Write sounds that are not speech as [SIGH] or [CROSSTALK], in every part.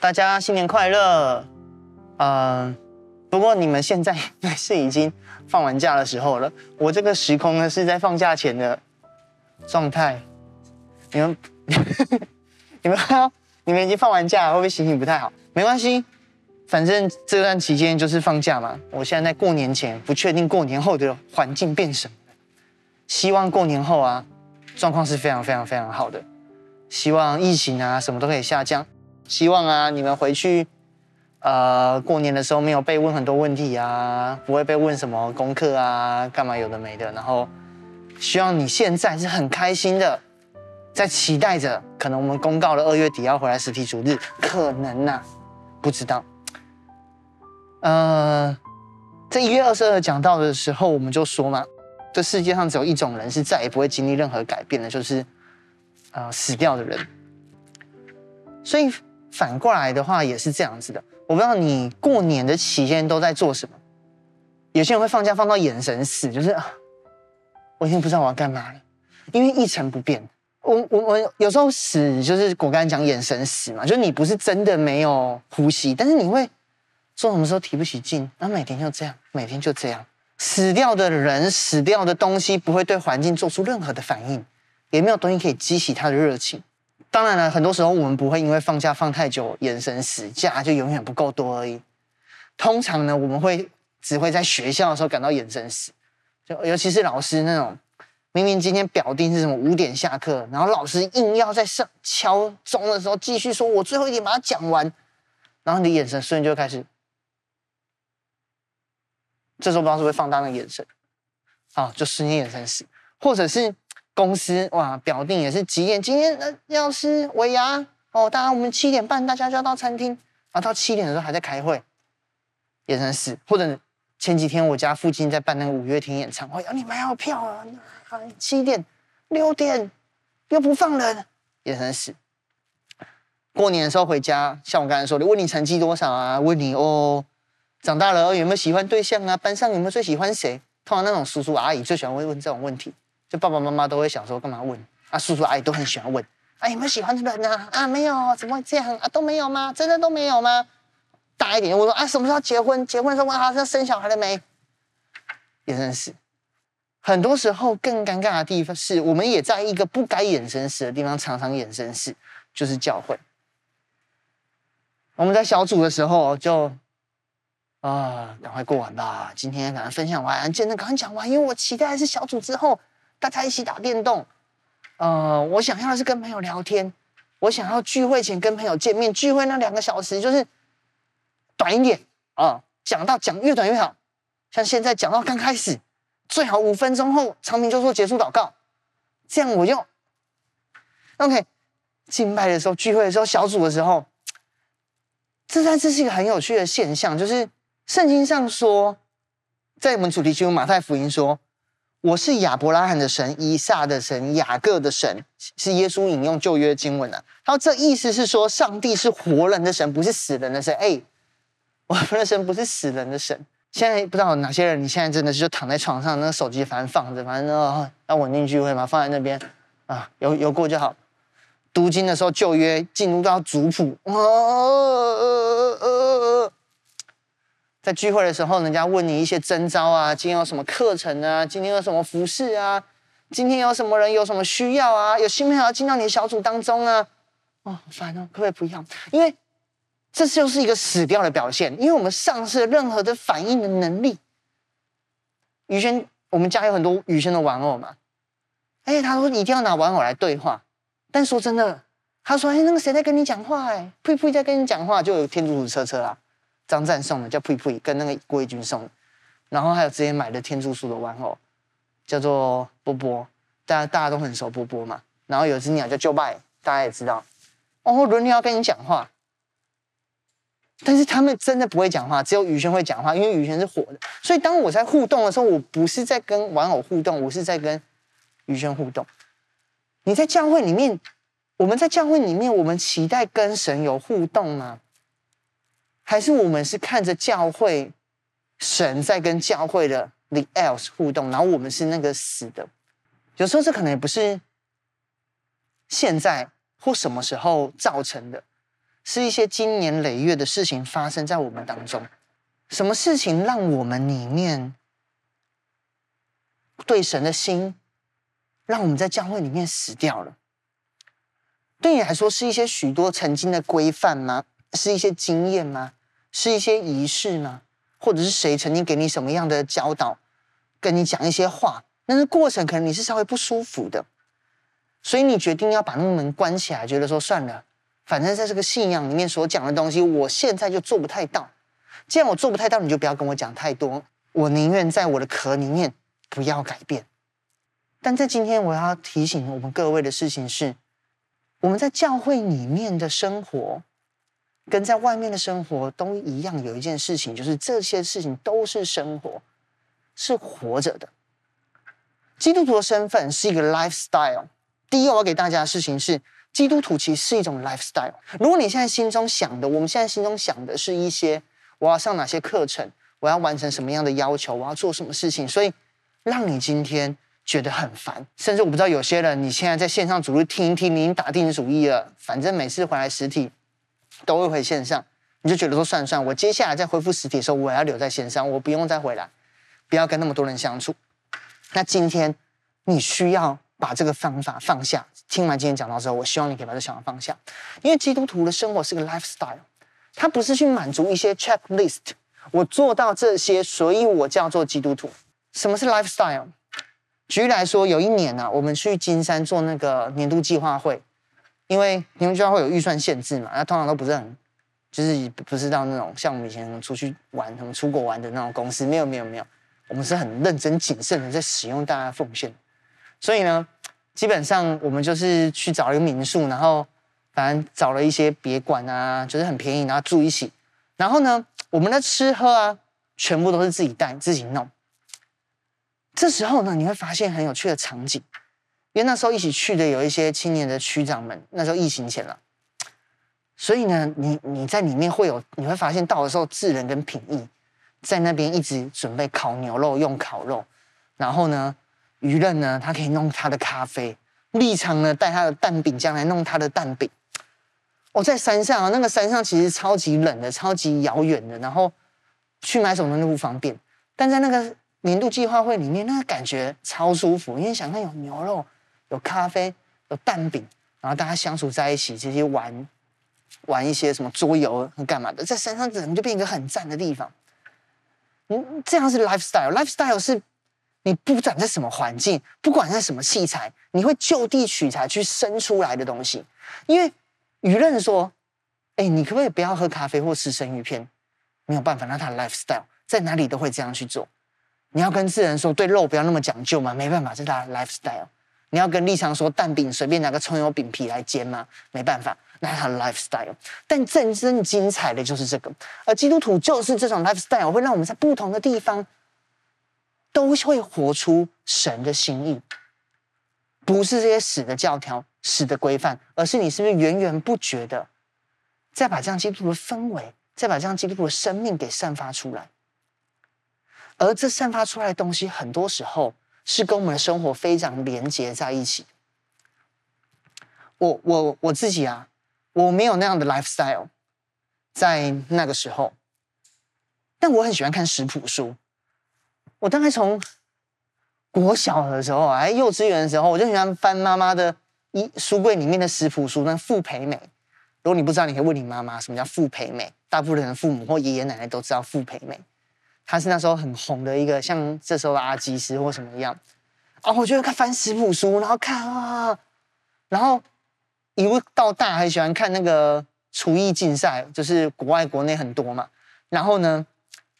大家新年快乐！嗯、不过你们现在 [LAUGHS] 是已经放完假的时候了，我这个时空呢是在放假前的状态。你们，[LAUGHS] 你们，你们已经放完假了，会不会心情不太好？没关系，反正这段期间就是放假嘛。我现在在过年前，不确定过年后的环境变什么。希望过年后啊，状况是非常非常非常好的。希望疫情啊什么都可以下降。希望啊，你们回去，呃，过年的时候没有被问很多问题啊，不会被问什么功课啊，干嘛有的没的。然后，希望你现在是很开心的，在期待着，可能我们公告了二月底要回来实体主日，可能呐、不知道。呃，在一月二十二讲到的时候，我们就说嘛，这世界上只有一种人是再也不会经历任何改变的，就是呃死掉的人。所以。反过来的话也是这样子的，我不知道你过年的期间都在做什么。有些人会放假放到眼神死，就是啊我已经不知道我要干嘛了，因为一成不变。我我我有时候死就是我刚才讲眼神死嘛，就是你不是真的没有呼吸，但是你会做什么时候提不起劲，然后每天就这样，每天就这样。死掉的人，死掉的东西不会对环境做出任何的反应，也没有东西可以激起他的热情。当然了，很多时候我们不会因为放假放太久，眼神死，假就永远不够多而已。通常呢，我们会只会在学校的时候感到眼神死，就尤其是老师那种，明明今天表定是什么五点下课，然后老师硬要在上敲钟的时候继续说“我最后一点把它讲完”，然后你的眼神瞬间就开始，这时候不知道是不是放大那个眼神，啊，就瞬间眼神死，或者是。公司哇，表定也是几点？今天呃要吃尾牙哦，大家我们七点半大家就要到餐厅，然后到七点的时候还在开会，眼神死。或者前几天我家附近在办那个五月天演唱会，要你买好票啊，七点六点又不放人，眼神死。过年的时候回家，像我刚才说的，问你成绩多少啊？问你哦，长大了有没有喜欢对象啊？班上有没有最喜欢谁？通常那种叔叔阿姨最喜欢问问这种问题。就爸爸妈妈都会想说，干嘛问啊？叔叔阿姨都很喜欢问，啊，有没有喜欢的人啊？啊，没有，怎么会这样啊？都没有吗？真的都没有吗？大一点，我说啊，什么时候结婚？结婚的时候问啊，要生小孩了没？眼神死。很多时候更尴尬的地方是，我们也在一个不该眼神死的地方，常常眼神死，就是教会。我们在小组的时候就啊，赶快过完吧，今天赶快分享完，真的赶快讲完，因为我期待的是小组之后。大家一起打电动，呃，我想要的是跟朋友聊天，我想要聚会前跟朋友见面，聚会那两个小时就是短一点啊，讲到讲越短越好，像现在讲到刚开始，最好五分钟后长明就说结束祷告，这样我就 OK。敬拜的时候、聚会的时候、小组的时候，这在这是一个很有趣的现象，就是圣经上说，在我们主题经文马太福音说。我是亚伯拉罕的神，以撒的神，雅各的神，是耶稣引用旧约经文的、啊。然后这意思是说，上帝是活人的神，不是死人的神。哎，我们的神不是死人的神。现在不知道哪些人，你现在真的是就躺在床上，那个手机反正放着，反正哦，要稳定聚会嘛，放在那边啊，有有过就好。读经的时候，旧约进入到族谱。哦哦哦哦哦在聚会的时候，人家问你一些征招啊，今天有什么课程啊？今天有什么服饰啊？今天有什么人有什么需要啊？有新朋友要进到你的小组当中啊？哦，好烦哦，可不可以不要？因为这就是一个死掉的表现，因为我们丧失了任何的反应的能力。宇轩，我们家有很多宇轩的玩偶嘛？哎，他说你一定要拿玩偶来对话，但说真的，他说哎，那个谁在跟你讲话？哎，呸呸，在跟你讲话，就有天竺鼠车车啊。张赞送的叫呸呸，跟那个郭一军送的，然后还有之前买的天竺鼠的玩偶，叫做波波，大家大家都很熟波波嘛。然后有只鸟叫旧拜，大家也知道。哦，轮流要跟你讲话，但是他们真的不会讲话，只有宇轩会讲话，因为宇轩是活的。所以当我在互动的时候，我不是在跟玩偶互动，我是在跟宇轩互动。你在教会里面，我们在教会里面，我们期待跟神有互动吗？还是我们是看着教会神在跟教会的 the else 互动，然后我们是那个死的。有时候这可能也不是现在或什么时候造成的，是一些经年累月的事情发生在我们当中。什么事情让我们里面对神的心，让我们在教会里面死掉了？对你来说，是一些许多曾经的规范吗？是一些经验吗？是一些仪式吗？或者是谁曾经给你什么样的教导，跟你讲一些话？但是过程可能你是稍微不舒服的，所以你决定要把那个门关起来，觉得说算了，反正在这个信仰里面所讲的东西，我现在就做不太到。既然我做不太到，你就不要跟我讲太多，我宁愿在我的壳里面不要改变。但在今天，我要提醒我们各位的事情是。我们在教会里面的生活，跟在外面的生活都一样。有一件事情，就是这些事情都是生活，是活着的。基督徒的身份是一个 lifestyle。第一我要给大家的事情是，基督徒其实是一种 lifestyle。如果你现在心中想的，我们现在心中想的是一些我要上哪些课程，我要完成什么样的要求，我要做什么事情，所以让你今天。觉得很烦，甚至我不知道有些人，你现在在线上主日听一听，你已经打定主意了，反正每次回来实体都会回线上，你就觉得说算算，我接下来再恢复实体的时候，我要留在线上，我不用再回来，不要跟那么多人相处。那今天你需要把这个方法放下。听完今天讲到之后，我希望你可以把这想法放下，因为基督徒的生活是个 lifestyle，它不是去满足一些 checklist，我做到这些，所以我叫做基督徒。什么是 lifestyle？举例来说，有一年呢、啊，我们去金山做那个年度计划会，因为年度计划会有预算限制嘛，那通常都不是很，就是不是到那种像我们以前出去玩、什么出国玩的那种公司，没有没有没有，我们是很认真谨慎的在使用大家奉献，所以呢，基本上我们就是去找一个民宿，然后反正找了一些别馆啊，就是很便宜，然后住一起，然后呢，我们的吃喝啊，全部都是自己带自己弄。这时候呢，你会发现很有趣的场景，因为那时候一起去的有一些青年的区长们，那时候疫情前了，所以呢，你你在里面会有，你会发现到的时候，智仁跟品义在那边一直准备烤牛肉，用烤肉，然后呢，于任呢，他可以弄他的咖啡，立场呢带他的蛋饼酱来弄他的蛋饼。我、哦、在山上啊，那个山上其实超级冷的，超级遥远的，然后去买什么都不方便，但在那个。年度计划会里面那个感觉超舒服，因为想看有牛肉、有咖啡、有蛋饼，然后大家相处在一起，这些玩玩一些什么桌游和干嘛的，在山上整个就变一个很赞的地方。嗯，这样是 lifestyle，lifestyle 是你不管在什么环境，不管在什么器材，你会就地取材去生出来的东西。因为舆论说，哎，你可不可以不要喝咖啡或吃生鱼片？没有办法，那他的 lifestyle 在哪里都会这样去做。你要跟智仁说对肉不要那么讲究吗？没办法，这是他的 lifestyle。你要跟立场说蛋饼随便拿个葱油饼皮来煎吗？没办法，那是他 lifestyle。但真正精彩的就是这个，而基督徒就是这种 lifestyle，会让我们在不同的地方都会活出神的心意，不是这些死的教条、死的规范，而是你是不是源源不绝的再把这样基督徒的氛围，再把这样基督徒的生命给散发出来。而这散发出来的东西，很多时候是跟我们的生活非常连接在一起。我我我自己啊，我没有那样的 lifestyle，在那个时候，但我很喜欢看食谱书。我大概从国小的时候，还幼稚园的时候，我就喜欢翻妈妈的衣书柜里面的食谱书，那傅培美。如果你不知道，你可以问你妈妈什么叫傅培美。大部分的父母或爷爷奶奶都知道傅培美。他是那时候很红的一个，像这时候的阿基师或什么一样，哦，我觉得看翻食谱书，然后看啊，然后一路到大还喜欢看那个厨艺竞赛，就是国外国内很多嘛。然后呢，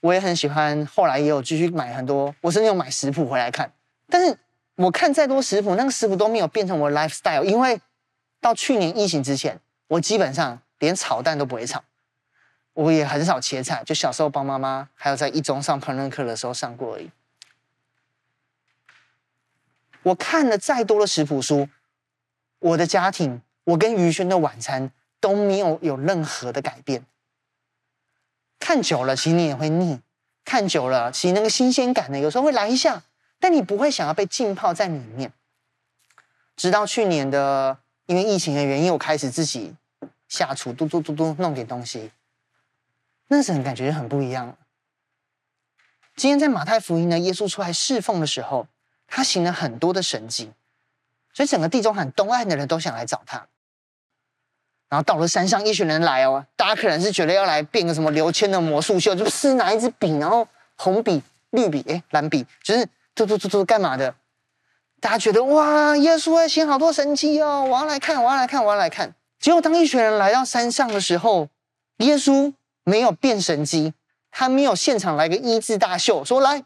我也很喜欢，后来也有继续买很多，我甚至有买食谱回来看。但是我看再多食谱，那个食谱都没有变成我的 lifestyle，因为到去年疫情之前，我基本上连炒蛋都不会炒。我也很少切菜，就小时候帮妈妈，还有在一中上烹饪课的时候上过而已。我看了再多的食谱书，我的家庭，我跟于轩的晚餐都没有有任何的改变。看久了，其实你也会腻；看久了，其实那个新鲜感呢，有时候会来一下，但你不会想要被浸泡在里面。直到去年的，因为疫情的原因，我开始自己下厨，嘟嘟嘟嘟弄点东西，那时候感觉很不一样。今天在马太福音呢，耶稣出来侍奉的时候，他行了很多的神迹，所以整个地中海东岸的人都想来找他。然后到了山上，一群人来哦，大家可能是觉得要来变个什么刘谦的魔术秀，就是拿一支笔，然后红笔、绿笔、哎蓝笔，就是嘟嘟嘟嘟干嘛的？大家觉得哇，耶稣会行好多神迹哦，我要来看，我要来看，我要来看。结果当一群人来到山上的时候，耶稣没有变神迹，他没有现场来个医治大秀，说来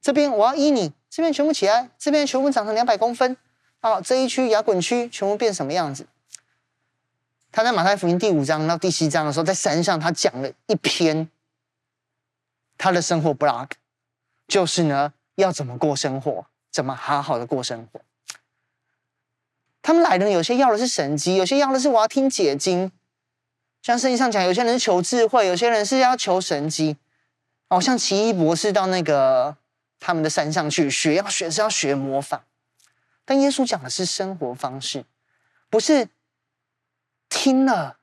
这边我要医你，这边全部起来，这边全部长成两百公分，啊，这一区牙滚区全部变什么样子？他在马太福音第五章到第七章的时候，在山上，他讲了一篇他的生活 blog，就是呢，要怎么过生活，怎么好好的过生活。他们来的有些要的是神迹，有些要的是我要听解经，像圣经上讲，有些人是求智慧，有些人是要求神机。哦，像奇异博士到那个他们的山上去学，要学是要学魔法，但耶稣讲的是生活方式，不是。听了，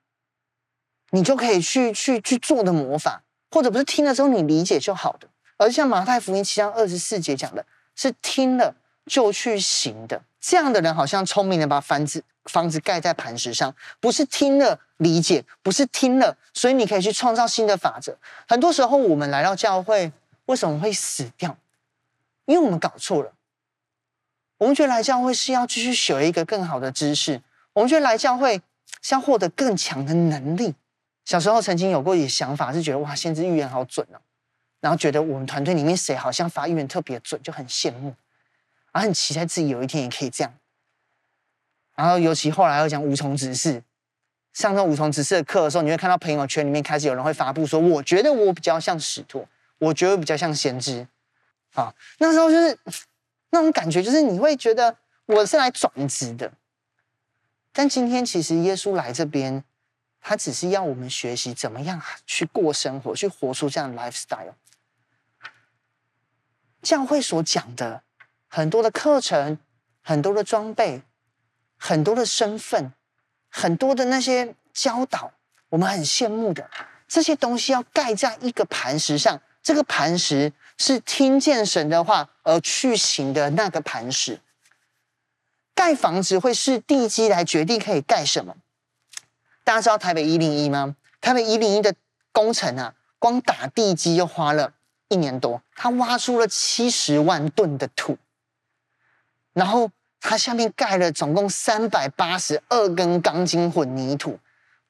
你就可以去去去做的魔法，或者不是听了之后你理解就好的，而像马太福音七章二十四节讲的，是听了就去行的。这样的人好像聪明的把房子房子盖在磐石上，不是听了理解，不是听了，所以你可以去创造新的法则。很多时候我们来到教会，为什么会死掉？因为我们搞错了。我们觉得来教会是要继续学一个更好的知识，我们觉得来教会。是要获得更强的能力。小时候曾经有过一些想法，是觉得哇，先知预言好准哦，然后觉得我们团队里面谁好像发预言特别准，就很羡慕，然后很期待自己有一天也可以这样。然后尤其后来又讲无从指示，上这无从指示的课的时候，你会看到朋友圈里面开始有人会发布说，我觉得我比较像使徒，我觉得比较像先知。啊，那时候就是那种感觉，就是你会觉得我是来转职的。但今天其实耶稣来这边，他只是要我们学习怎么样去过生活，去活出这样的 lifestyle。教会所讲的很多的课程、很多的装备、很多的身份、很多的那些教导，我们很羡慕的这些东西，要盖在一个磐石上。这个磐石是听见神的话而去行的那个磐石。盖房子会是地基来决定可以盖什么？大家知道台北一零一吗？台北一零一的工程啊，光打地基就花了一年多，他挖出了七十万吨的土，然后它下面盖了总共三百八十二根钢筋混凝土。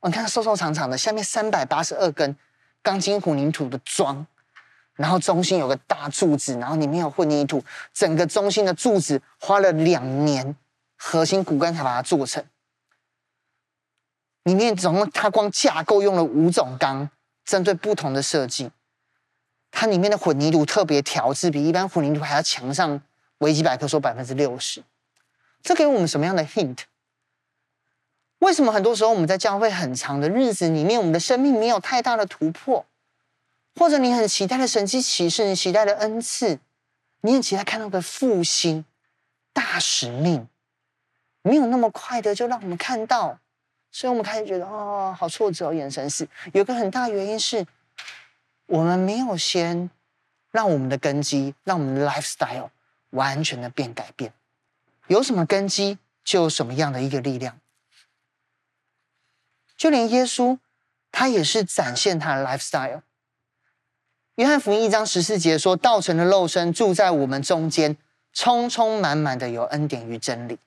你看瘦瘦长长的，下面三百八十二根钢筋混凝土的桩，然后中心有个大柱子，然后里面有混凝土，整个中心的柱子花了两年。核心骨干才把它做成，里面总共它光架构用了五种钢，针对不同的设计。它里面的混凝土特别调制，比一般混凝土还要强上维基百科说百分之六十。这给我们什么样的 hint？为什么很多时候我们在教会很长的日子里面，我们的生命没有太大的突破？或者你很期待的神迹启示，你期待的恩赐，你很期待看到的复兴大使命？没有那么快的就让我们看到，所以我们开始觉得哦，好挫折哦，眼神是。有个很大原因是，我们没有先让我们的根基，让我们的 lifestyle 完全的变改变。有什么根基，就有什么样的一个力量。就连耶稣，他也是展现他的 lifestyle。约翰福音一章十四节说：“道成的肉身住在我们中间，充充满满的有恩典与真理。”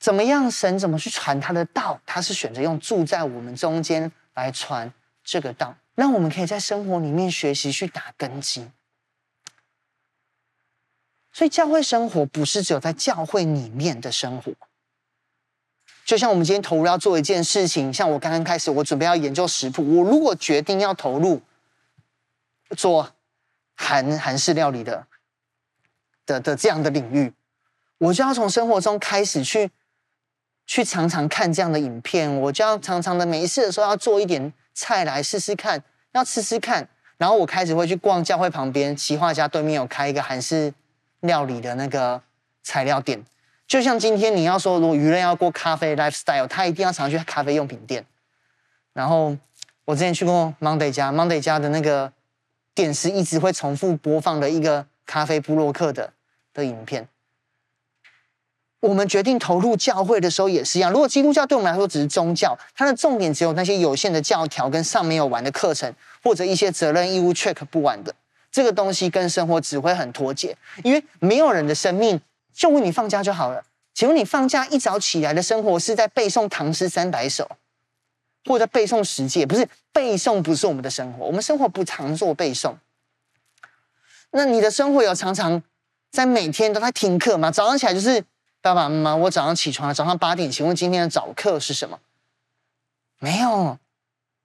怎么样？神怎么去传他的道？他是选择用住在我们中间来传这个道，让我们可以在生活里面学习去打根基。所以教会生活不是只有在教会里面的生活。就像我们今天投入要做一件事情，像我刚刚开始，我准备要研究食谱。我如果决定要投入做韩韩式料理的的的这样的领域，我就要从生活中开始去。去常常看这样的影片，我就要常常的没事的时候要做一点菜来试试看，要吃吃看。然后我开始会去逛教会旁边，奇画家对面有开一个韩式料理的那个材料店，就像今天你要说，如果娱乐要过咖啡 lifestyle，他一定要常去咖啡用品店。然后我之前去过 Monday 家，Monday 家的那个电视一直会重复播放的一个咖啡布洛克的的影片。我们决定投入教会的时候也是一样。如果基督教对我们来说只是宗教，它的重点只有那些有限的教条跟上没有完的课程，或者一些责任义务 check 不完的这个东西，跟生活只会很脱节。因为没有人的生命就问你放假就好了。请问你放假一早起来的生活是在背诵唐诗三百首，或者背诵十诫？不是背诵，不是我们的生活。我们生活不常做背诵。那你的生活有常常在每天都在听课吗？早上起来就是。爸爸妈妈，我早上起床了，早上八点，请问今天的早课是什么？没有，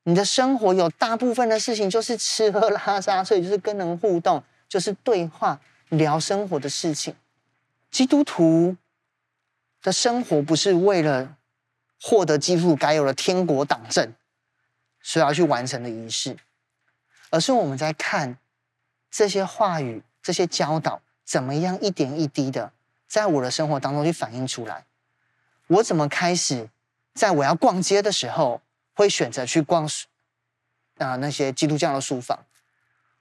你的生活有大部分的事情就是吃喝拉撒睡，就是跟人互动，就是对话聊生活的事情。基督徒的生活不是为了获得基督徒该有的天国党证，所以要去完成的仪式，而是我们在看这些话语、这些教导怎么样一点一滴的。在我的生活当中去反映出来，我怎么开始在我要逛街的时候会选择去逛啊、那些基督教的书房？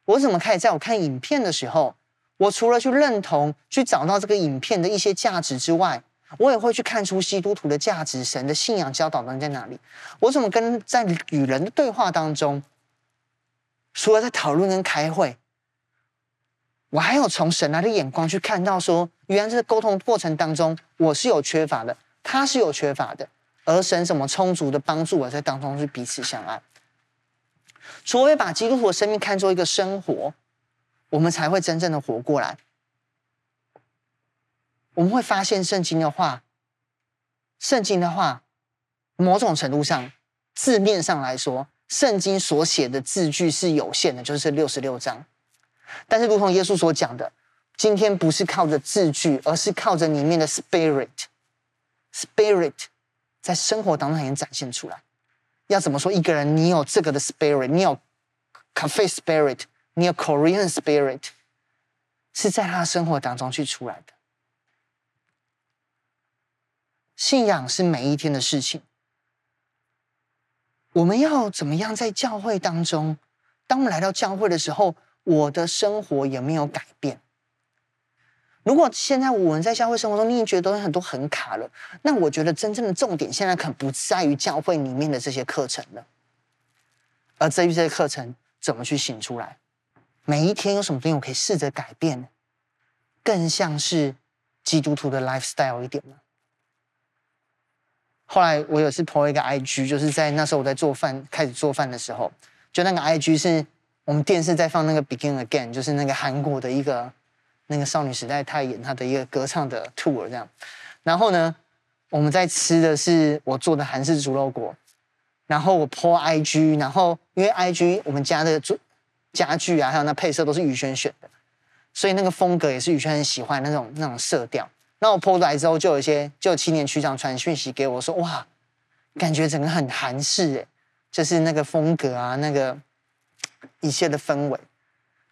我怎么开始在我看影片的时候，我除了去认同、去找到这个影片的一些价值之外，我也会去看出基督徒的价值、神的信仰教导能在哪里？我怎么跟在与人的对话当中，除了在讨论跟开会？我还有从神来的眼光去看到，说原来这个沟通过程当中，我是有缺乏的，他是有缺乏的，而神怎么充足的帮助我在当中去彼此相爱。除非把基督徒的生命看作一个生活，我们才会真正的活过来。我们会发现圣经的话，圣经的话，某种程度上字面上来说，圣经所写的字句是有限的，就是六十六章。但是，如同耶稣所讲的，今天不是靠着字句，而是靠着里面的 spirit，spirit 在生活当中也展现出来。要怎么说一个人，你有这个的 spirit，你有 cafe spirit，你有 Korean spirit，是在他生活当中去出来的。信仰是每一天的事情。我们要怎么样在教会当中？当我们来到教会的时候，我的生活有没有改变？如果现在我们在教会生活中，你已经觉得很多很卡了，那我觉得真正的重点现在可能不在于教会里面的这些课程了，而在于这些课程怎么去行出来。每一天有什么东西我可以试着改变，更像是基督徒的 lifestyle 一点呢？后来我有次 po 一个 IG，就是在那时候我在做饭，开始做饭的时候，就那个 IG 是。我们电视在放那个《Begin Again》，就是那个韩国的一个那个少女时代，她演她的一个歌唱的 tour 这样。然后呢，我们在吃的是我做的韩式猪肉锅。然后我 po IG，然后因为 IG 我们家的家家具啊，还有那配色都是宇轩选的，所以那个风格也是宇轩很喜欢那种那种色调。那我 po 出来之后，就有一些就青年区长传讯息给我说：“哇，感觉整个很韩式诶，就是那个风格啊，那个。”一切的氛围，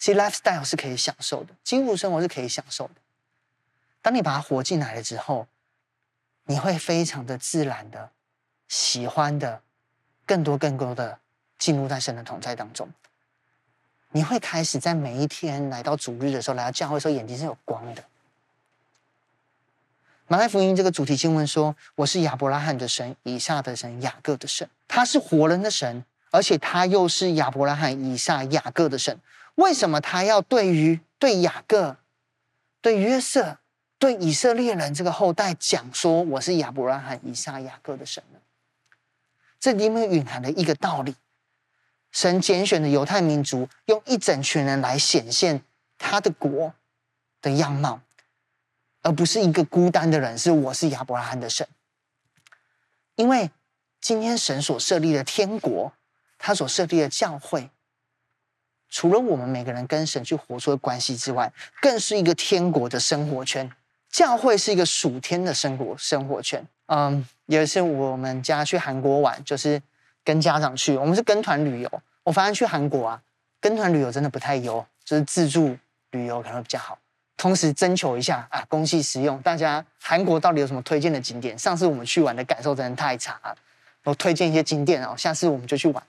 其实 lifestyle 是可以享受的，基督生活是可以享受的。当你把它活进来了之后，你会非常的自然的喜欢的，更多更多的进入在神的同在当中。你会开始在每一天来到主日的时候，来到教会的时候，眼睛是有光的。马太福音这个主题经文说：“我是亚伯拉罕的神，以撒的神，雅各的神。他是活人的神。”而且他又是亚伯拉罕、以撒、雅各的神，为什么他要对于对雅各、对约瑟、对以色列人这个后代讲说我是亚伯拉罕、以撒、雅各的神呢？这里面蕴含了一个道理：神拣选的犹太民族用一整群人来显现他的国的样貌，而不是一个孤单的人，是我是亚伯拉罕的神。因为今天神所设立的天国。他所设立的教会，除了我们每个人跟神去活出的关系之外，更是一个天国的生活圈。教会是一个属天的生活生活圈。嗯，有一次我们家去韩国玩，就是跟家长去，我们是跟团旅游。我发现去韩国啊，跟团旅游真的不太优，就是自助旅游可能会比较好。同时征求一下啊，公器私用，大家韩国到底有什么推荐的景点？上次我们去玩的感受真的太差了，我推荐一些景点哦，下次我们就去玩，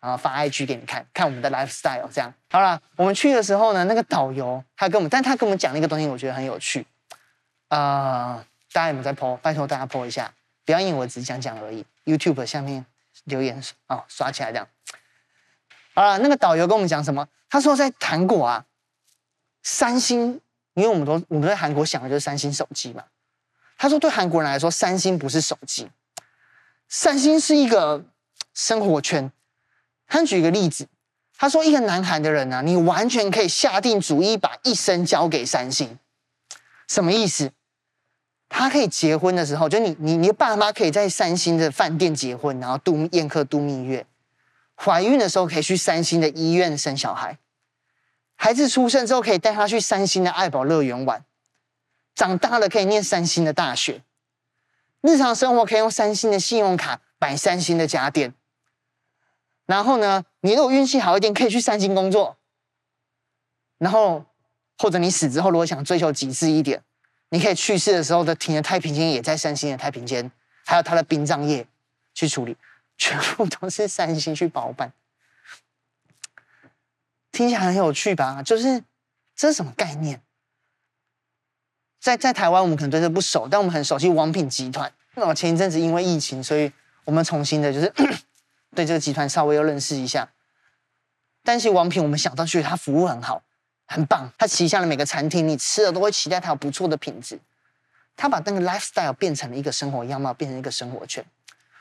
然后发 IG 给你看看我们的 lifestyle。这样好了，我们去的时候呢，那个导游他跟我们，但他跟我们讲了一个东西，我觉得很有趣啊、呃，大家有没有在 po？拜托大家 po 一下，不要因为我只讲讲而已。YouTube 下面留言啊、哦，刷起来这样。好了，那个导游跟我们讲什么？他说在韩国啊。三星，因为我们都我们在韩国想的就是三星手机嘛。他说，对韩国人来说，三星不是手机，三星是一个生活圈。他举个例子，他说，一个南韩的人呢、啊，你完全可以下定主意把一生交给三星。什么意思？他可以结婚的时候，就你你你的爸妈可以在三星的饭店结婚，然后度宴客度蜜月。怀孕的时候可以去三星的医院生小孩。孩子出生之后，可以带他去三星的爱宝乐园玩；长大了可以念三星的大学；日常生活可以用三星的信用卡买三星的家电。然后呢，你如果运气好一点，可以去三星工作。然后，或者你死之后，如果想追求极致一点，你可以去世的时候的停的太平间也在三星的太平间，还有他的殡葬业去处理，全部都是三星去包办。听起来很有趣吧？就是这是什么概念？在在台湾，我们可能对这不熟，但我们很熟悉王品集团。那我前一阵子因为疫情，所以我们重新的，就是对这个集团稍微又认识一下。但是王品，我们想到觉得它服务很好，很棒。他旗下的每个餐厅，你吃了都会期待他有不错的品质。他把那个 lifestyle 变成了一个生活样貌，变成一个生活圈。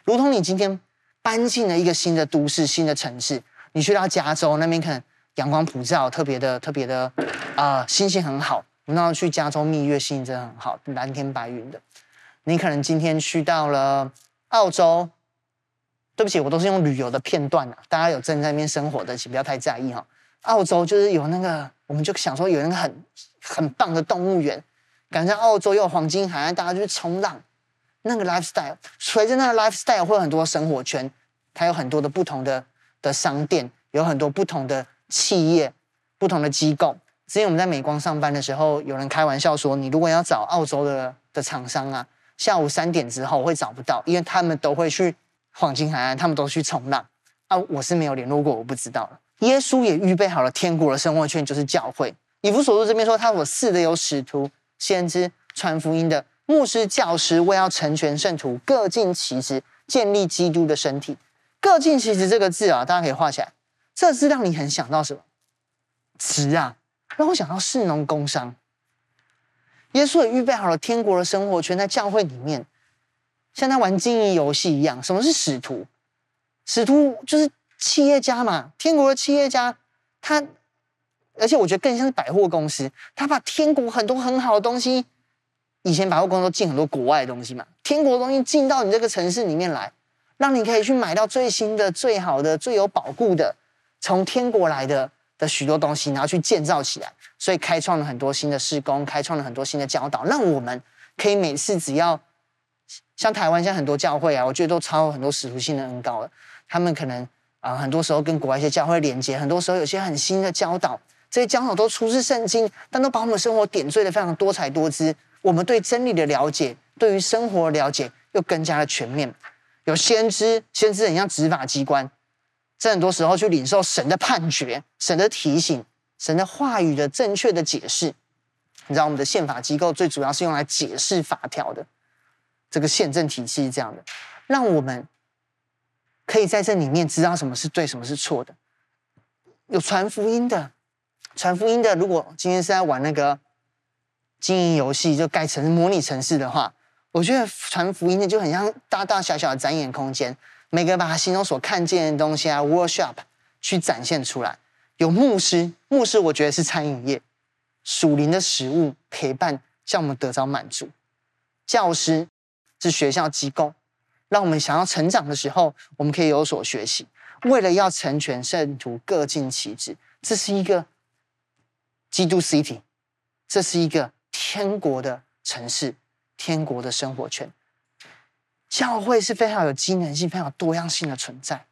如同你今天搬进了一个新的都市、新的城市，你去到加州那边可能。阳光普照，特别的、特别的，啊、心情很好。我们那去加州蜜月，心情真的很好，蓝天白云的。你可能今天去到了澳洲，对不起，我都是用旅游的片段啊。大家有正在那边生活的，请不要太在意哈。澳洲就是有那个，我们就想说有那个很很棒的动物园，感觉澳洲又有黄金海岸，大家就去冲浪。那个 lifestyle，随着那个 lifestyle 会有很多生活圈，它有很多的不同的的商店，有很多不同的。企业不同的机构，之前我们在美光上班的时候，有人开玩笑说：“你如果要找澳洲的的厂商啊，下午三点之后会找不到，因为他们都会去黄金海岸，他们都去冲浪。”啊，我是没有联络过，我不知道了。耶稣也预备好了天国的生活圈，就是教会。以弗所书这边说，他所赐的有使徒、先知、传福音的牧师、教师，为要成全圣徒，各尽其职，建立基督的身体。各尽其职这个字啊，大家可以画起来。这是让你很想到什么？职啊，让我想到士农工商。耶稣也预备好了天国的生活圈在教会里面，像他玩经营游戏一样。什么是使徒？使徒就是企业家嘛，天国的企业家。他，而且我觉得更像是百货公司，他把天国很多很好的东西，以前百货公司都进很多国外的东西嘛，天国的东西进到你这个城市里面来，让你可以去买到最新的、最好的、最有保固的。从天国来的的许多东西，然后去建造起来，所以开创了很多新的施工，开创了很多新的教导，让我们可以每次只要像台湾现在很多教会啊，我觉得都超有很多使徒性的恩高了。他们可能啊、很多时候跟国外一些教会连接，很多时候有些很新的教导，这些教导都出自圣经，但都把我们生活点缀的非常多彩多姿。我们对真理的了解，对于生活的了解又更加的全面。有先知，先知很像执法机关。在很多时候去领受神的判决、神的提醒、神的话语的正确的解释。你知道，我们的宪法机构最主要是用来解释法条的，这个宪政体系这样的，让我们可以在这里面知道什么是对，什么是错的。有传福音的，传福音的，如果今天是在玩那个经营游戏，就改成模拟城市的话，我觉得传福音的就很像大大小小的展演空间。每个人把他心中所看见的东西啊，workshop 去展现出来。有牧师，牧师我觉得是餐饮业，属灵的食物陪伴，让我们得着满足。教师是学校机构，让我们想要成长的时候，我们可以有所学习。为了要成全圣徒，各尽其职，这是一个基督 city，这是一个天国的城市，天国的生活圈。教会是非常有机能性、非常多样性的存在，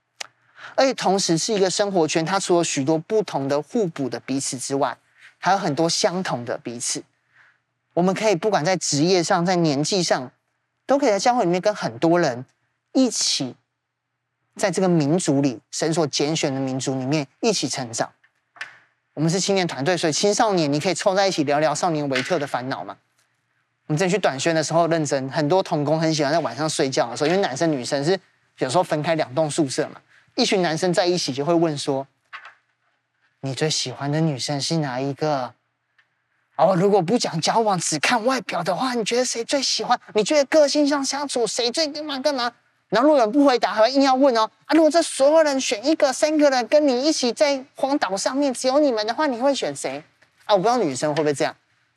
而且同时是一个生活圈。它除了许多不同的互补的彼此之外，还有很多相同的彼此。我们可以不管在职业上，在年纪上，都可以在教会里面跟很多人一起，在这个民族里，神所拣选的民族里面一起成长。我们是青年团队，所以青少年你可以凑在一起聊聊少年维特的烦恼嘛。我们之前去短宣的时候，认真很多同工很喜欢在晚上睡觉的时候，因为男生女生是有时候分开两栋宿舍嘛，一群男生在一起就会问说：“你最喜欢的女生是哪一个？”哦，如果不讲交往，只看外表的话，你觉得谁最喜欢？你觉得个性上相处谁最干嘛干嘛？然后如果有人不回答，还硬要问哦。啊，如果这所有人选一个，三个人跟你一起在荒岛上面，只有你们的话，你会选谁？啊，我不知道女生会不会这样，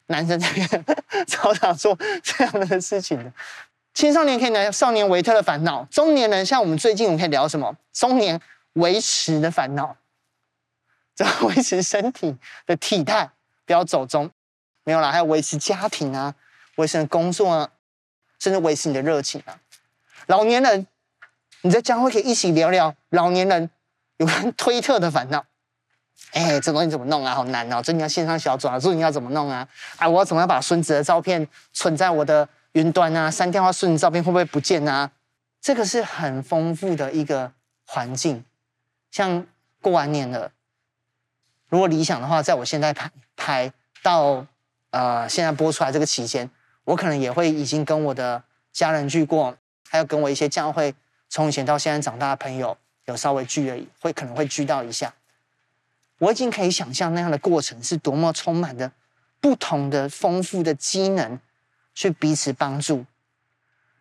男生这边 [LAUGHS] 常常做这样的事情的。青少年可以聊少年维特的烦恼，中年人像我们最近我们可以聊什么？中年维持的烦恼，[LAUGHS] 怎么维持身体的体态，不要走中，没有啦，还有维持家庭啊，维持工作啊，甚至维持你的热情啊。老年人，你在教会可以一起聊聊老年人有关推特的烦恼。哎，这东西怎么弄啊？好难哦！这你要线上小组啊，这你要怎么弄啊？哎，我要怎么样把孙子的照片存在我的云端啊？删掉他孙子照片会不会不见啊？这个是很丰富的一个环境。像过完年了，如果理想的话，在我现在拍拍到呃现在播出来这个期间，我可能也会已经跟我的家人聚过。还有跟我一些教会从以前到现在长大的朋友有稍微聚而已，会可能会聚到一下。我已经可以想象那样的过程是多么充满的不同的丰富的机能，去彼此帮助，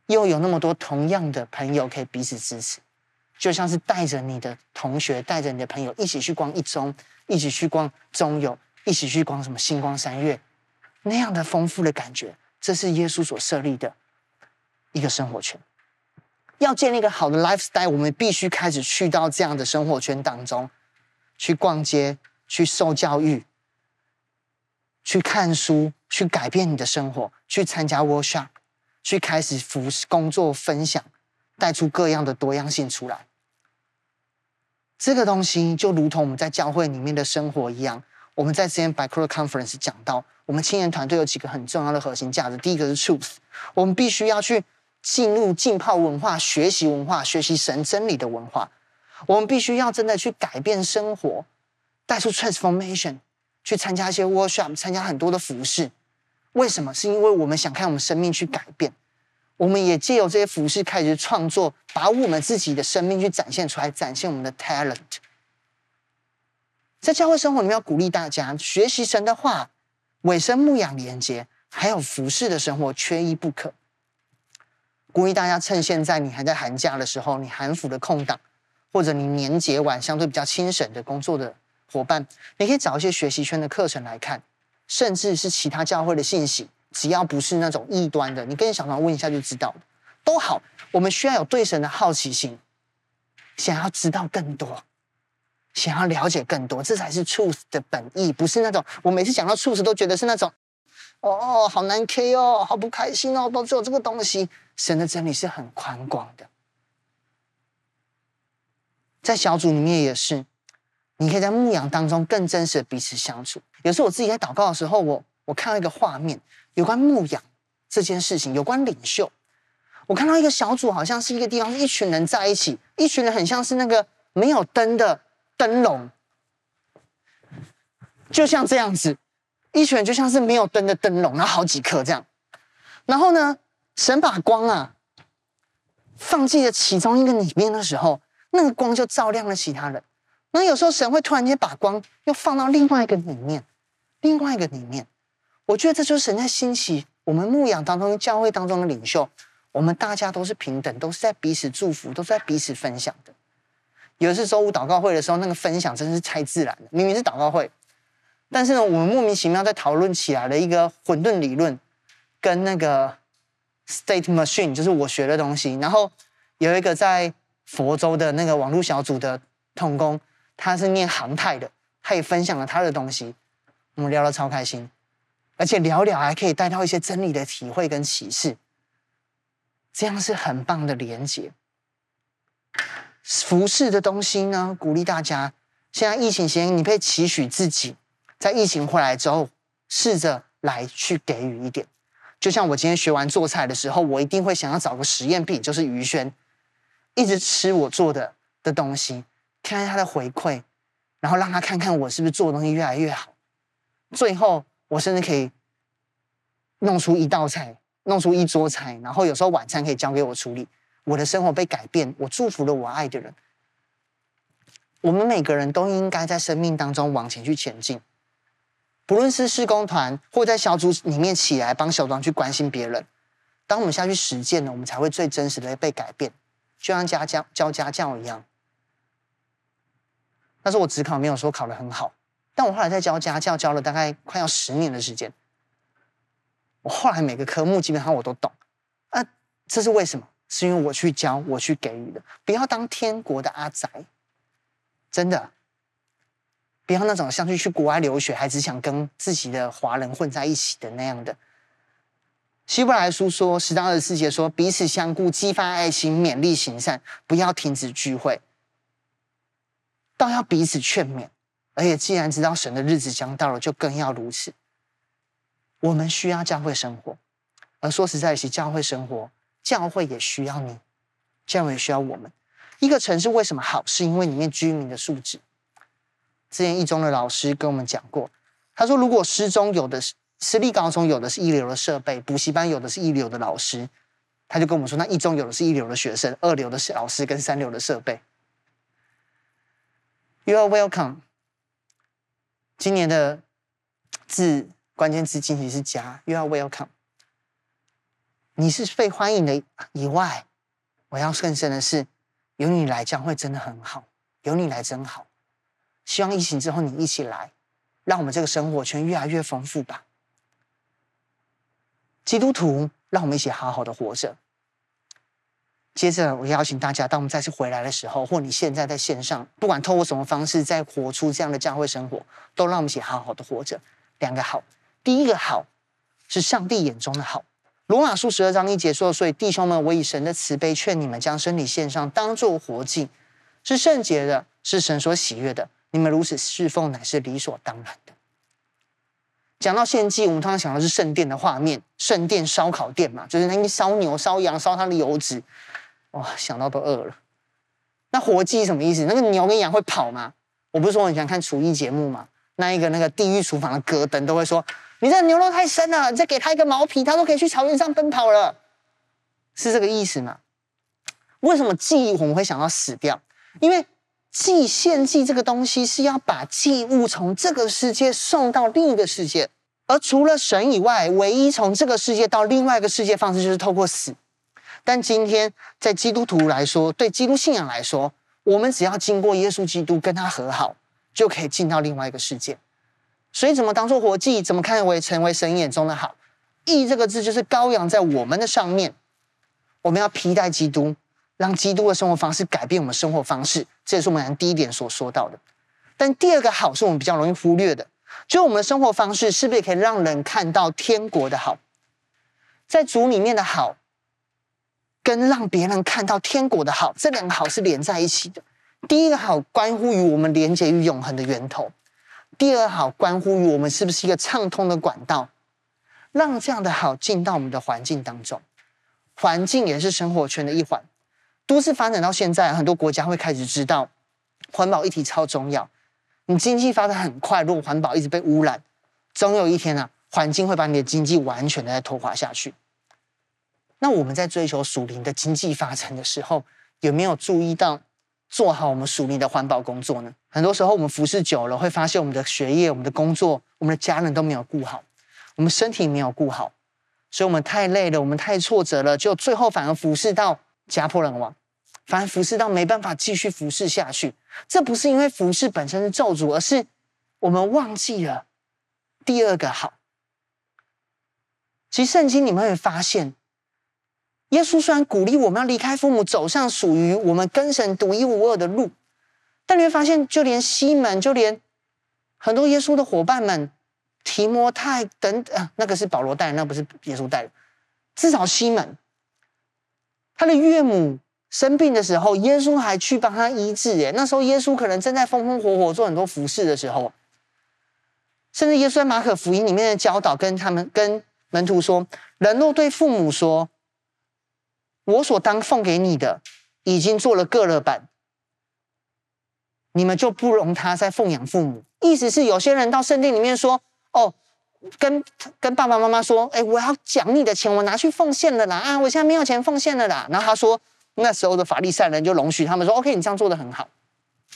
又有那么多同样的朋友可以彼此支持，就像是带着你的同学，带着你的朋友一起去逛一中，一起去逛中友，一起去逛什么星光三月，那样的丰富的感觉，这是耶稣所设立的一个生活圈。要建立一个好的 lifestyle，我们必须开始去到这样的生活圈当中，去逛街，去受教育，去看书，去改变你的生活，去参加 workshop，去开始服侍、工作、分享，带出各样的多样性出来。这个东西就如同我们在教会里面的生活一样。我们在之前 Bible Conference 讲到，我们青年团队有几个很重要的核心价值。第一个是 truth，我们必须要去。进入浸泡文化、学习文化、学习神真理的文化，我们必须要真的去改变生活，带出 transformation，去参加一些 workshop，参加很多的服事。为什么？是因为我们想看我们生命去改变。我们也借由这些服事开始创作，把我们自己的生命去展现出来，展现我们的 talent。在教会生活里面，要鼓励大家学习神的话，委身牧养连结，还有服饰的生活，缺一不可。鼓励大家趁现在你还在寒假的时候，你寒服的空档，或者你年节晚相对比较轻省的工作的伙伴，你可以找一些学习圈的课程来看，甚至是其他教会的信息，只要不是那种异端的，你跟小团问一下就知道，都好。我们需要有对神的好奇心，想要知道更多，想要了解更多，这才是 truth 的本意，不是那种我每次讲到 truth 都觉得是那种。哦，好难 K 哦，好不开心哦，都只有这个东西。神的真理是很宽广的，在小组里面也是，你可以在牧养当中更真实的彼此相处。有时候我自己在祷告的时候，我我看到一个画面，有关牧养这件事情，有关领袖。我看到一个小组，好像是一个地方，一群人在一起，一群人很像是那个没有灯的灯笼，就像这样子。一群人就像是没有灯的灯笼，然后好几颗这样。然后呢，神把光啊放进了其中一个里面的时候，那个光就照亮了其他人。那有时候神会突然间把光又放到另外一个里面，另外一个里面。我觉得这就是神在兴起我们牧养当中、教会当中的领袖。我们大家都是平等，都是在彼此祝福，都是在彼此分享的。有一次周五祷告会的时候，那个分享真是太自然了，明明是祷告会。但是呢，我们莫名其妙在讨论起来了一个混沌理论，跟那个 state machine，就是我学的东西。然后有一个在佛州的那个网络小组的同工，他是念航太的，他也分享了他的东西，我们聊得超开心，而且聊聊还可以带到一些真理的体会跟启示，这样是很棒的连结。服事的东西呢，鼓励大家，现在疫情期间，你可以期许自己。在疫情回来之后，试着来去给予一点。就像我今天学完做菜的时候，我一定会想要找个实验品，就是于轩，一直吃我做的的东西，看看他的回馈，然后让他看看我是不是做的东西越来越好。最后，我甚至可以弄出一道菜，弄出一桌菜，然后有时候晚餐可以交给我处理。我的生活被改变，我祝福了我爱的人。我们每个人都应该在生命当中往前去前进，不论是事工团或在小组里面起来帮小组去关心别人。当我们下去实践了，我们才会最真实的被改变，就像家教教家教一样。但是我只考没有说考得很好，但我后来在教家教，教了大概快要十年的时间。我后来每个科目基本上我都懂，啊，这是为什么？是因为我去教，我去给予的。不要当天国的阿宅，真的，不要那种像去去国外留学，还只想跟自己的华人混在一起的那样的。希伯来书说，十章二十四节说，彼此相顾，激发爱心，勉励行善，不要停止聚会，倒要彼此劝勉。而且既然知道神的日子将到了，就更要如此。我们需要教会生活，而说实在的，教会生活。教会也需要你，教会也需要我们。一个城市为什么好？是因为里面居民的素质。之前一中的老师跟我们讲过，他说，如果私中有的是私立高中有的是一流的设备，补习班有的是一流的老师，他就跟我们说，那一中有的是一流的学生，二流的是老师跟三流的设备。You are welcome。今年的字关键字进行是加。You are welcome。你是被欢迎的以外，我要更深的是，有你来将会真的很好，有你来真好。希望疫情之后你一起来，让我们这个生活圈越来越丰富吧。基督徒，让我们一起好好的活着。接着，我邀请大家，当我们再次回来的时候，或你现在在线上，不管透过什么方式，在活出这样的教会生活，都让我们一起好好的活着。两个好，第一个好是上帝眼中的好。罗马书十二章一节说：“所以弟兄们，我以神的慈悲劝你们，将身体献上，当做活祭，是圣洁的，是神所喜悦的。你们如此侍奉，乃是理所当然的。”讲到献祭，我们通常想到是圣殿的画面，圣殿烧烤店嘛，就是那一烧牛、烧羊、烧它的油脂，哇，想到都饿了。那活祭什么意思？那个牛跟羊会跑吗？我不是说我很喜欢看厨艺节目吗？那一个那个地狱厨房的戈登都会说。你这牛肉太深了，你再给他一个毛皮，他都可以去草原上奔跑了，是这个意思吗？为什么祭我们会想到死掉？因为祭献祭这个东西是要把祭物从这个世界送到另一个世界，而除了神以外，唯一从这个世界到另外一个世界方式就是透过死。但今天在基督徒来说，对基督信仰来说，我们只要经过耶稣基督跟他和好，就可以进到另外一个世界。所以，怎么当做活祭？怎么看为成为神眼中的好？义这个字就是羔羊在我们的上面。我们要披戴基督，让基督的生活方式改变我们生活方式。这也是我们第一点所说到的。但第二个好是我们比较容易忽略的，就是我们的生活方式是不是也可以让人看到天国的好？在主里面的好，跟让别人看到天国的好，这两个好是连在一起的。第一个好关乎于我们连接于永恒的源头。第二好关乎于我们是不是一个畅通的管道，让这样的好进到我们的环境当中。环境也是生活圈的一环。都市发展到现在，很多国家会开始知道环保议题超重要。你经济发展很快，如果环保一直被污染，总有一天啊，环境会把你的经济完全的在拖垮下去。那我们在追求属灵的经济发展的时候，有没有注意到？做好我们属灵的环保工作呢？很多时候我们服侍久了，会发现我们的学业、我们的工作、我们的家人都没有顾好，我们身体没有顾好，所以我们太累了，我们太挫折了，就最后反而服侍到家破人亡，反而服侍到没办法继续服侍下去。这不是因为服侍本身是咒诅，而是我们忘记了第二个好。其实圣经你们会发现。耶稣虽然鼓励我们要离开父母，走上属于我们跟神独一无二的路，但你会发现，就连西门，就连很多耶稣的伙伴们，提摩太等等，啊，那个是保罗带的，那不是耶稣带的。至少西门，他的岳母生病的时候，耶稣还去帮他医治。哎，那时候耶稣可能正在风风火火做很多服饰的时候，甚至耶稣在马可福音里面的教导，跟他们跟门徒说：人若对父母说，我所当奉给你的已经做了各了板，你们就不容他再奉养父母。意思是有些人到圣殿里面说：哦，跟跟爸爸妈妈说，哎，我要奖你的钱，我拿去奉献了啦！啊，我现在没有钱奉献了啦。然后他说，那时候的法利赛人就容许他们说：OK，你这样做的很好。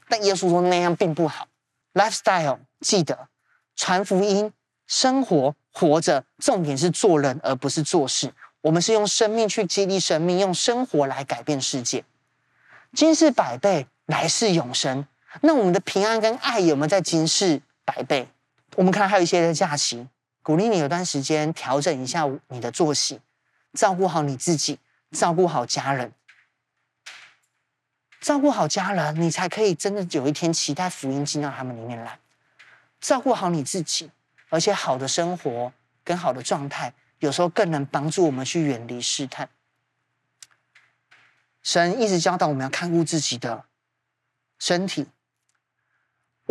但耶稣说那样并不好。Lifestyle，记得传福音、生活、活着，重点是做人，而不是做事。我们是用生命去激励生命，用生活来改变世界。今世百倍，来世永生。那我们的平安跟爱有没有在今世百倍？我们看还有一些的假期，鼓励你有段时间调整一下你的作息，照顾好你自己，照顾好家人。照顾好家人，你才可以真的有一天期待福音进到他们里面来。照顾好你自己，而且好的生活跟好的状态，有时候更能帮助我们去远离试探。神一直教导我们要看顾自己的身体。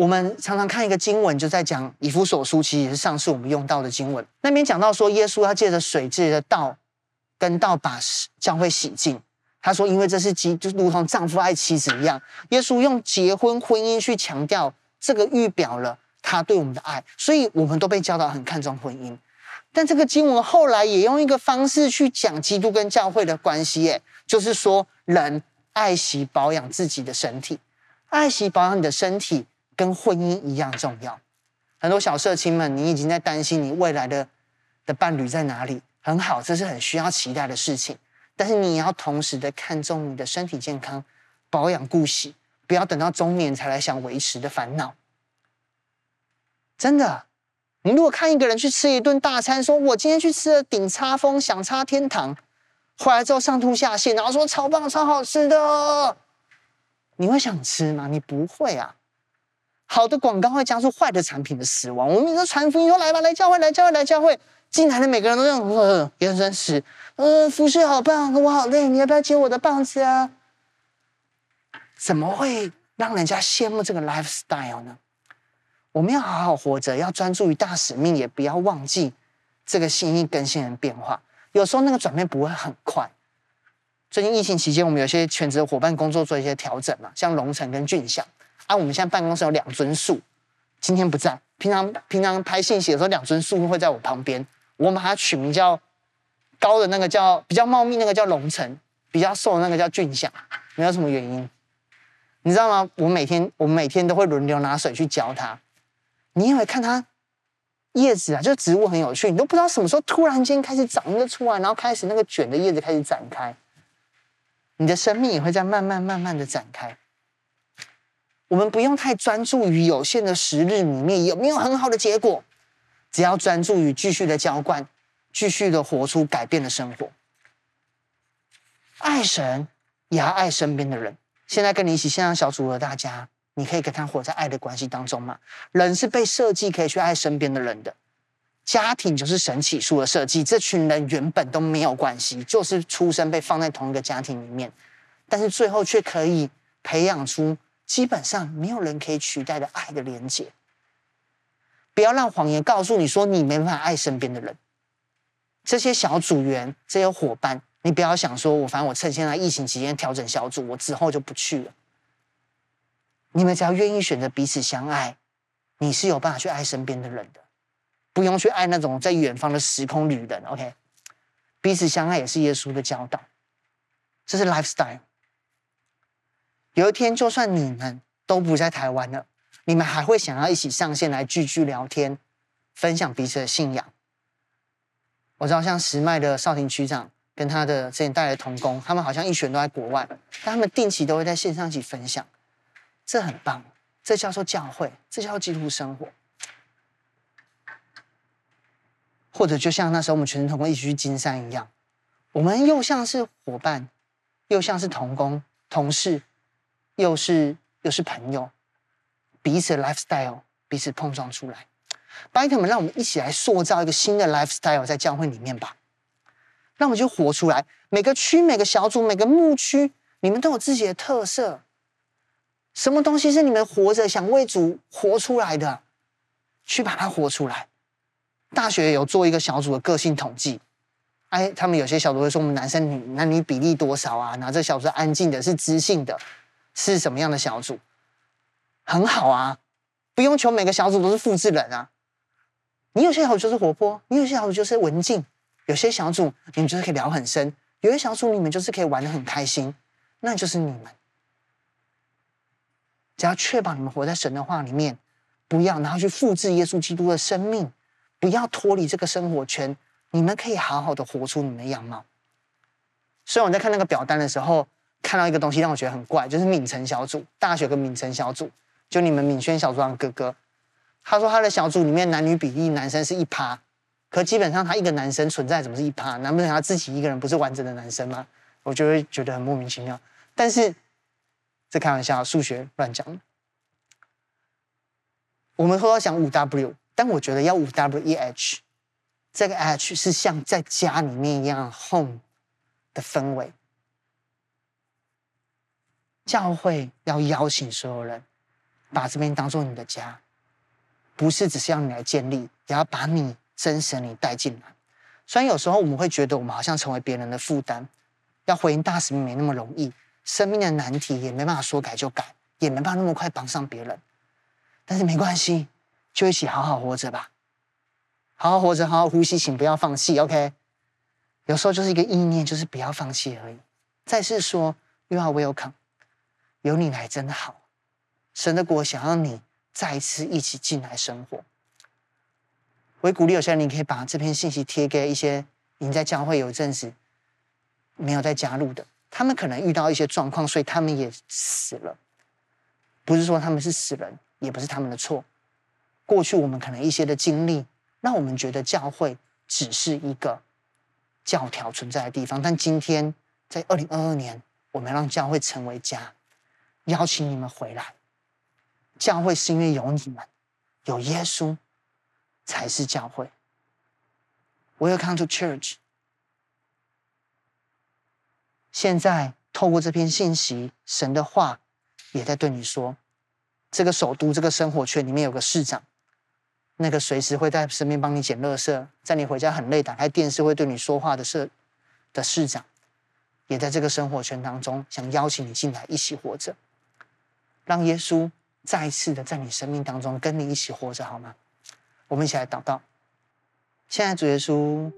我们常常看一个经文，就在讲以弗所书，其实也是上次我们用到的经文。那边讲到说，耶稣要借着水、借着道跟道把教会洗净。他说：“因为这是基，就如同丈夫爱妻子一样。耶稣用结婚、婚姻去强调这个，预表了他对我们的爱。所以，我们都被教导很看重婚姻。但这个经文后来也用一个方式去讲基督跟教会的关系，耶，就是说，人爱惜保养自己的身体，爱惜保养你的身体，跟婚姻一样重要。很多小社青们，你已经在担心你未来的的伴侣在哪里？很好，这是很需要期待的事情。”但是你也要同时的看重你的身体健康、保养顾惜，不要等到中年才来想维持的烦恼。真的，你如果看一个人去吃一顿大餐，说我今天去吃了顶叉风，想插天堂，回来之后上吐下泻，然后说超棒、超好吃的，你会想吃吗？你不会啊。好的广告会加速坏的产品的死亡。我们说传福音说来吧，来教会，来教会，来教会。进来的每个人都这样，呃，眼神死，呃，服侍好棒，我好累，你要不要接我的棒子啊？怎么会让人家羡慕这个 lifestyle 呢？我们要好好活着，要专注于大使命，也不要忘记这个心意更新的变化。有时候那个转变不会很快。最近疫情期间，我们有些全职伙伴工作做一些调整嘛，像龙城跟俊祥啊，我们现在办公室有两尊树，今天不在，平常平常拍信息的时候，两尊树会在我旁边。我们把它取名叫高的那个叫比较茂密，那个叫龙城，比较瘦的那个叫俊祥，没有什么原因，你知道吗？我每天我每天都会轮流拿水去浇它。你以为看它叶子啊，就植物很有趣，你都不知道什么时候突然间开始长一个出来，然后开始那个卷的叶子开始展开，你的生命也会在慢慢慢慢的展开。我们不用太专注于有限的时日里面有没有很好的结果。只要专注于继续的浇灌，继续的活出改变的生活，爱神也要爱身边的人。现在跟你一起线上小组的大家，你可以跟他活在爱的关系当中吗？人是被设计可以去爱身边的人的，家庭就是神起初的设计。这群人原本都没有关系，就是出生被放在同一个家庭里面，但是最后却可以培养出基本上没有人可以取代的爱的连结。不要让谎言告诉你说你没办法爱身边的人。这些小组员、这些伙伴，你不要想说我反正我趁现在疫情期间调整小组，我之后就不去了。你们只要愿意选择彼此相爱，你是有办法去爱身边的人的，不用去爱那种在远方的时空旅人。OK，彼此相爱也是耶稣的教导，这是 lifestyle。有一天，就算你们都不在台湾了。你们还会想要一起上线来聚聚聊天，分享彼此的信仰？我知道，像石麦的少廷区长跟他的之前带来的同工，他们好像一群都在国外，但他们定期都会在线上一起分享，这很棒，这叫做教会，这叫做基督生活。或者就像那时候我们全同工一起去金山一样，我们又像是伙伴，又像是同工、同事，又是又是朋友。彼此 lifestyle，彼此碰撞出来，拜托们，让我们一起来塑造一个新的 lifestyle 在教会里面吧。让我们就活出来，每个区、每个小组、每个牧区，你们都有自己的特色。什么东西是你们活着想为主活出来的？去把它活出来。大学有做一个小组的个性统计，哎，他们有些小组会说我们男生女男女比例多少啊？然后这小组是安静的，是知性的，是什么样的小组？很好啊，不用求每个小组都是复制人啊。你有些小组就是活泼，你有些小组就是文静，有些小组你们就是可以聊很深，有些小组你们就是可以玩得很开心，那就是你们。只要确保你们活在神的话里面，不要然后去复制耶稣基督的生命。不要脱离这个生活圈，你们可以好好的活出你们的样貌。所以我在看那个表单的时候，看到一个东西让我觉得很怪，就是敏成小组，大学跟敏成小组，就你们敏轩小组长哥哥，他说他的小组里面男女比例，男生是一趴，可基本上他一个男生存在怎么是一趴？难不成他自己一个人不是完整的男生吗？我就会觉得很莫名其妙。但是这开玩笑，数学乱讲。我们说要讲五 W。但我觉得要五 W E H，这个 H 是像在家里面一样 home 的氛围。教会要邀请所有人，把这边当做你的家，不是只是要你来建立，也要把你真实你带进来。虽然有时候我们会觉得我们好像成为别人的负担，要回应大使命没那么容易，生命的难题也没办法说改就改，也没办法那么快帮上别人，但是没关系。就一起好好活着吧，好好活着，好好呼吸，请不要放弃，OK？有时候就是一个意念，就是不要放弃而已。再次说，You are welcome，有你来真好。神的国想要你再次一起进来生活。我会鼓励有些人，你可以把这篇信息贴给一些你在教会有一阵子没有再加入的，他们可能遇到一些状况，所以他们也死了。不是说他们是死人，也不是他们的错。过去我们可能一些的经历，让我们觉得教会只是一个教条存在的地方。但今天在二零二二年，我们让教会成为家，邀请你们回来。教会是因为有你们，有耶稣才是教会。Welcome to church。现在透过这篇信息，神的话也在对你说：这个首都，这个生活圈里面有个市长。那个随时会在身边帮你捡垃圾，在你回家很累，打开电视会对你说话的市的市长，也在这个生活圈当中，想邀请你进来一起活着，让耶稣再一次的在你生命当中跟你一起活着，好吗？我们一起来祷告。现在主耶稣，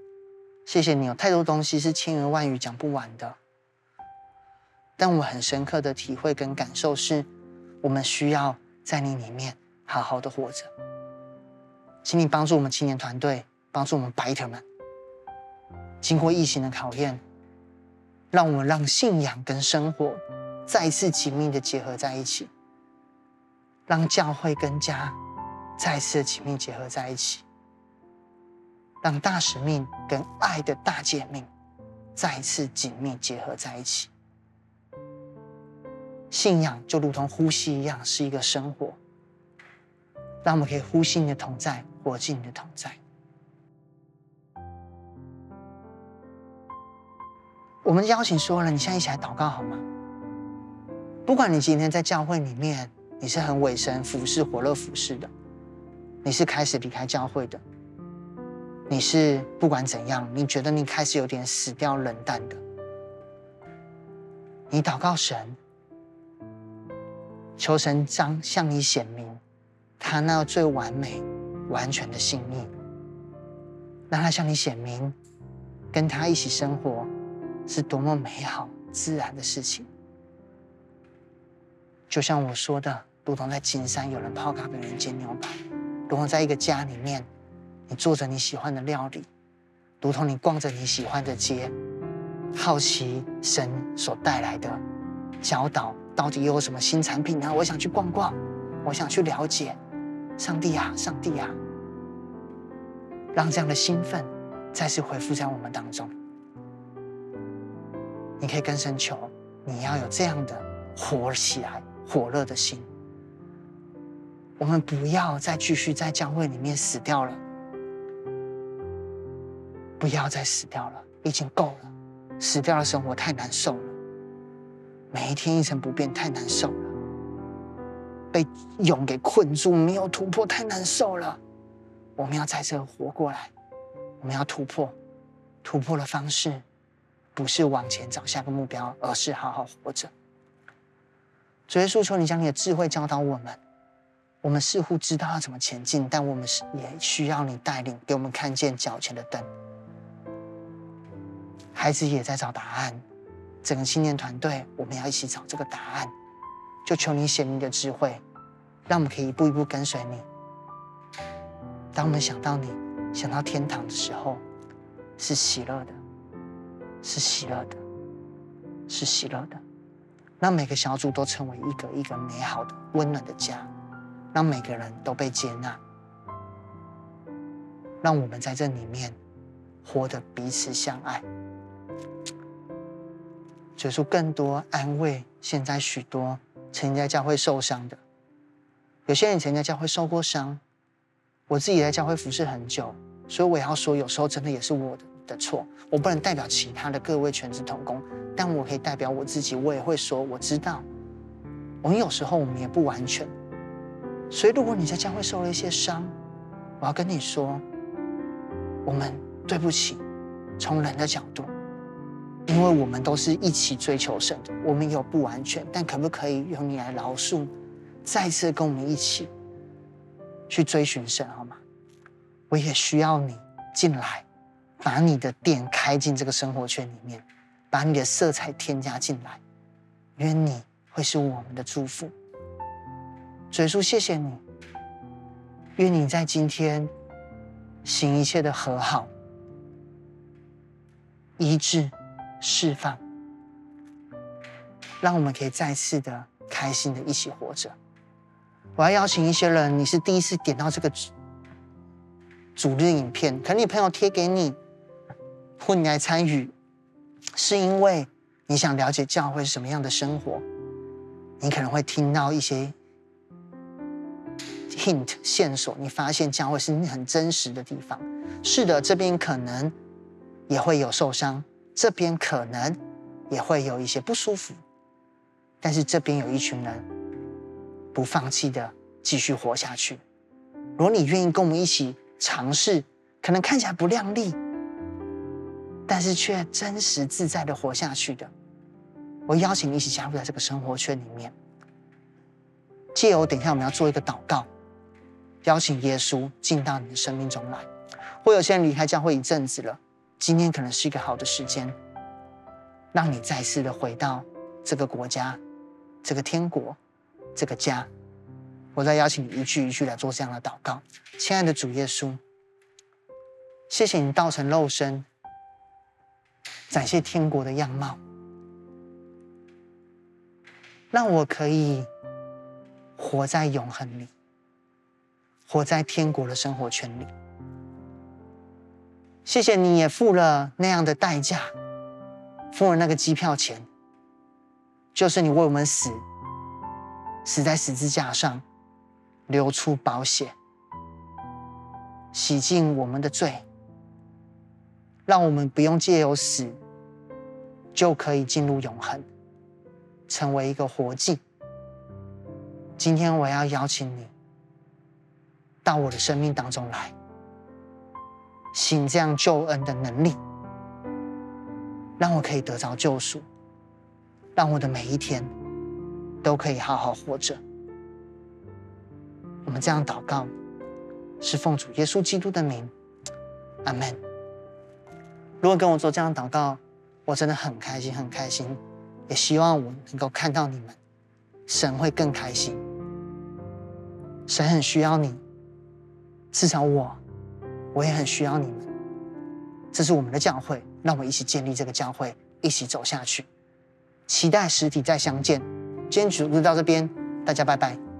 谢谢你，有太多东西是千言万语讲不完的，但我很深刻的体会跟感受是，我们需要在你里面好好的活着。请你帮助我们青年团队，帮助我们白头们，经过疫情的考验，让我们让信仰跟生活再一次紧密的结合在一起，让教会跟家再次紧密结合在一起，让大使命跟爱的大诫命再次紧密结合在一起。信仰就如同呼吸一样，是一个生活。让我们可以呼吸你的同在，活进你的同在。我们邀请所有人，你现在一起来祷告好吗？不管你今天在教会里面，你是很委身服侍、火热服侍的，你是开始离开教会的，你是不管怎样，你觉得你开始有点死掉、冷淡的，你祷告神，求神将向你显明。他那最完美、完全的心意，让他向你显明，跟他一起生活是多么美好、自然的事情。就像我说的，如同在金山有人泡咖啡，有人煎牛排；如同在一个家里面，你做着你喜欢的料理；如同你逛着你喜欢的街，好奇神所带来的教导，到底有什么新产品呢？我想去逛逛，我想去了解。上帝啊，上帝啊，让这样的兴奋再次恢复在我们当中。你可以跟神求，你要有这样的活起来、火热的心。我们不要再继续在教会里面死掉了，不要再死掉了，已经够了。死掉的生活太难受了，每一天一成不变太难受了。被蛹给困住，没有突破，太难受了。我们要再次活过来，我们要突破，突破的方式不是往前找下个目标，而是好好活着。主耶稣，求你将你的智慧教导我们。我们似乎知道要怎么前进，但我们是也需要你带领，给我们看见脚前的灯。孩子也在找答案，整个青年团队，我们要一起找这个答案。就求你显明的智慧，让我们可以一步一步跟随你。当我们想到你，想到天堂的时候，是喜乐的，是喜乐的，是喜乐的。让每个小组都成为一个一个美好的、温暖的家，让每个人都被接纳，让我们在这里面活得彼此相爱，结出更多安慰。现在许多曾经在教会受伤的，有些人曾经在教会受过伤。我自己在教会服侍很久，所以我也要说，有时候真的也是我的的错。我不能代表其他的各位全职同工，但我可以代表我自己。我也会说，我知道，我们有时候我们也不完全。所以，如果你在教会受了一些伤，我要跟你说，我们对不起。从人的角度，因为我们都是一起追求神的，我们有不完全，但可不可以用你来饶恕，再次跟我们一起去追寻神，好吗？我也需要你进来。把你的店开进这个生活圈里面，把你的色彩添加进来，愿你会是我们的祝福。主耶稣，谢谢你，愿你在今天行一切的和好、医治、释放，让我们可以再次的开心的一起活着。我要邀请一些人，你是第一次点到这个主日影片，可能你朋友贴给你。或你来参与，是因为你想了解教会是什么样的生活，你可能会听到一些 hint 线索，你发现教会是你很真实的地方。是的，这边可能也会有受伤，这边可能也会有一些不舒服，但是这边有一群人不放弃的继续活下去。如果你愿意跟我们一起尝试，可能看起来不亮丽。但是却真实自在的活下去的，我邀请你一起加入在这个生活圈里面。借由等一下我们要做一个祷告，邀请耶稣进到你的生命中来。或有些人离开教会一阵子了，今天可能是一个好的时间，让你再次的回到这个国家、这个天国、这个家。我再邀请你一句一句来做这样的祷告。亲爱的主耶稣，谢谢你道成肉身。展现天国的样貌，让我可以活在永恒里，活在天国的生活圈里。谢谢你也付了那样的代价，付了那个机票钱，就是你为我们死，死在十字架上，流出宝血，洗净我们的罪，让我们不用借由死。就可以进入永恒，成为一个活祭。今天我要邀请你到我的生命当中来，行这样救恩的能力，让我可以得着救赎，让我的每一天都可以好好活着。我们这样祷告，是奉主耶稣基督的名，阿门。如果跟我做这样祷告，我真的很开心，很开心，也希望我能够看到你们，神会更开心。神很需要你，至少我，我也很需要你们。这是我们的教会，让我们一起建立这个教会，一起走下去。期待实体再相见。今天主日到这边，大家拜拜。